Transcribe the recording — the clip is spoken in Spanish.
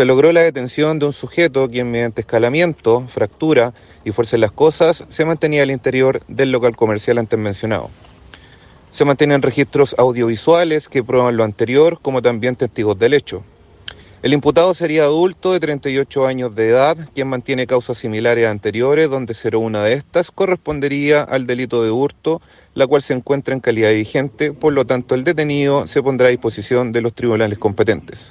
se logró la detención de un sujeto quien mediante escalamiento, fractura y fuerza en las cosas se mantenía al interior del local comercial antes mencionado. Se mantienen registros audiovisuales que prueban lo anterior, como también testigos del hecho. El imputado sería adulto de 38 años de edad, quien mantiene causas similares a anteriores, donde una de estas correspondería al delito de hurto, la cual se encuentra en calidad vigente, por lo tanto el detenido se pondrá a disposición de los tribunales competentes.